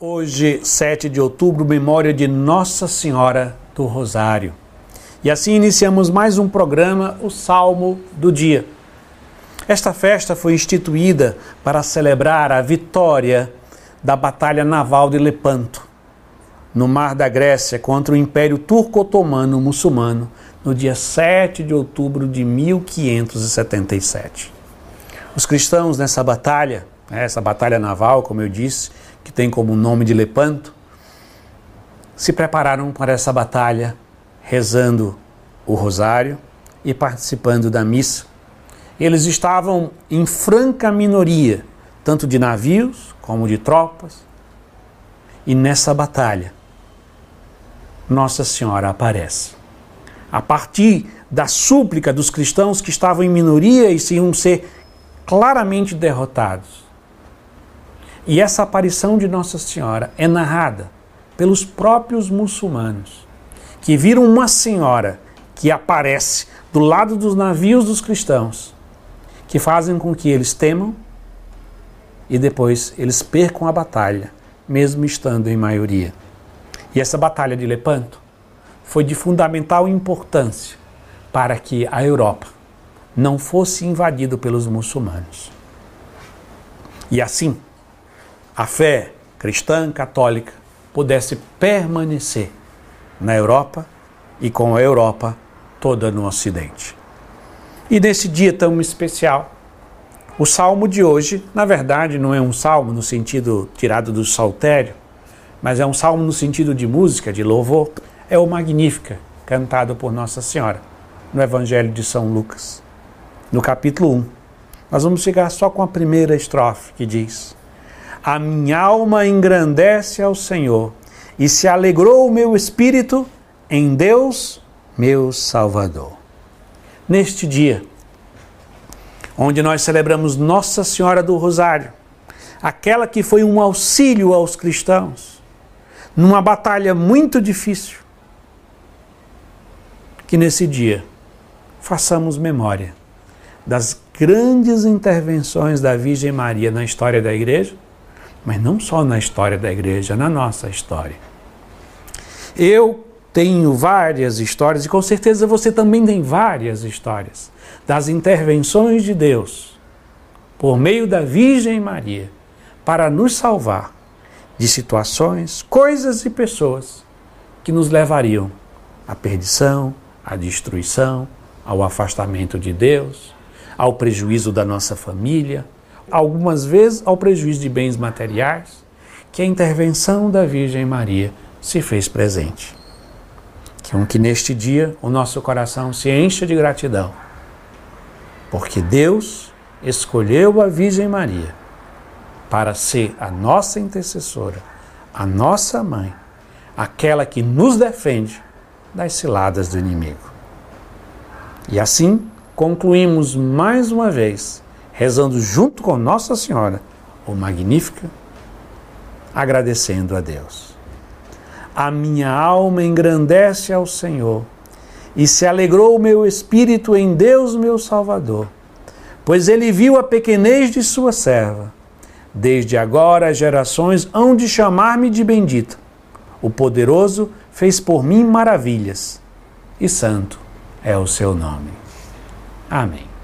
Hoje, 7 de outubro, memória de Nossa Senhora do Rosário. E assim iniciamos mais um programa, o Salmo do Dia. Esta festa foi instituída para celebrar a vitória da Batalha Naval de Lepanto, no mar da Grécia, contra o Império Turco-Otomano Muçulmano, no dia 7 de outubro de 1577. Os cristãos nessa batalha, essa batalha naval, como eu disse, que tem como nome de Lepanto, se prepararam para essa batalha rezando o rosário e participando da missa. Eles estavam em franca minoria, tanto de navios como de tropas. E nessa batalha, Nossa Senhora aparece. A partir da súplica dos cristãos que estavam em minoria e se iam ser claramente derrotados, e essa aparição de Nossa Senhora é narrada pelos próprios muçulmanos, que viram uma senhora que aparece do lado dos navios dos cristãos, que fazem com que eles temam e depois eles percam a batalha, mesmo estando em maioria. E essa batalha de Lepanto foi de fundamental importância para que a Europa não fosse invadida pelos muçulmanos. E assim, a fé cristã católica pudesse permanecer na Europa e com a Europa toda no Ocidente. E nesse dia tão especial, o salmo de hoje, na verdade, não é um salmo no sentido tirado do saltério, mas é um salmo no sentido de música, de louvor, é o Magnífica, cantado por Nossa Senhora, no Evangelho de São Lucas, no capítulo 1. Nós vamos chegar só com a primeira estrofe que diz: a minha alma engrandece ao Senhor, e se alegrou o meu espírito em Deus, meu Salvador. Neste dia, onde nós celebramos Nossa Senhora do Rosário, aquela que foi um auxílio aos cristãos, numa batalha muito difícil, que nesse dia façamos memória das grandes intervenções da Virgem Maria na história da igreja mas não só na história da igreja, na nossa história. Eu tenho várias histórias, e com certeza você também tem várias histórias, das intervenções de Deus por meio da Virgem Maria para nos salvar de situações, coisas e pessoas que nos levariam à perdição, à destruição, ao afastamento de Deus, ao prejuízo da nossa família, algumas vezes ao prejuízo de bens materiais, que a intervenção da Virgem Maria se fez presente. Que, que neste dia o nosso coração se encha de gratidão, porque Deus escolheu a Virgem Maria para ser a nossa intercessora, a nossa mãe, aquela que nos defende das ciladas do inimigo. E assim concluímos mais uma vez rezando junto com Nossa Senhora, o Magnífica, agradecendo a Deus. A minha alma engrandece ao Senhor, e se alegrou o meu espírito em Deus, meu Salvador, pois ele viu a pequenez de sua serva. Desde agora as gerações hão de chamar-me de bendito. O poderoso fez por mim maravilhas, e santo é o seu nome. Amém.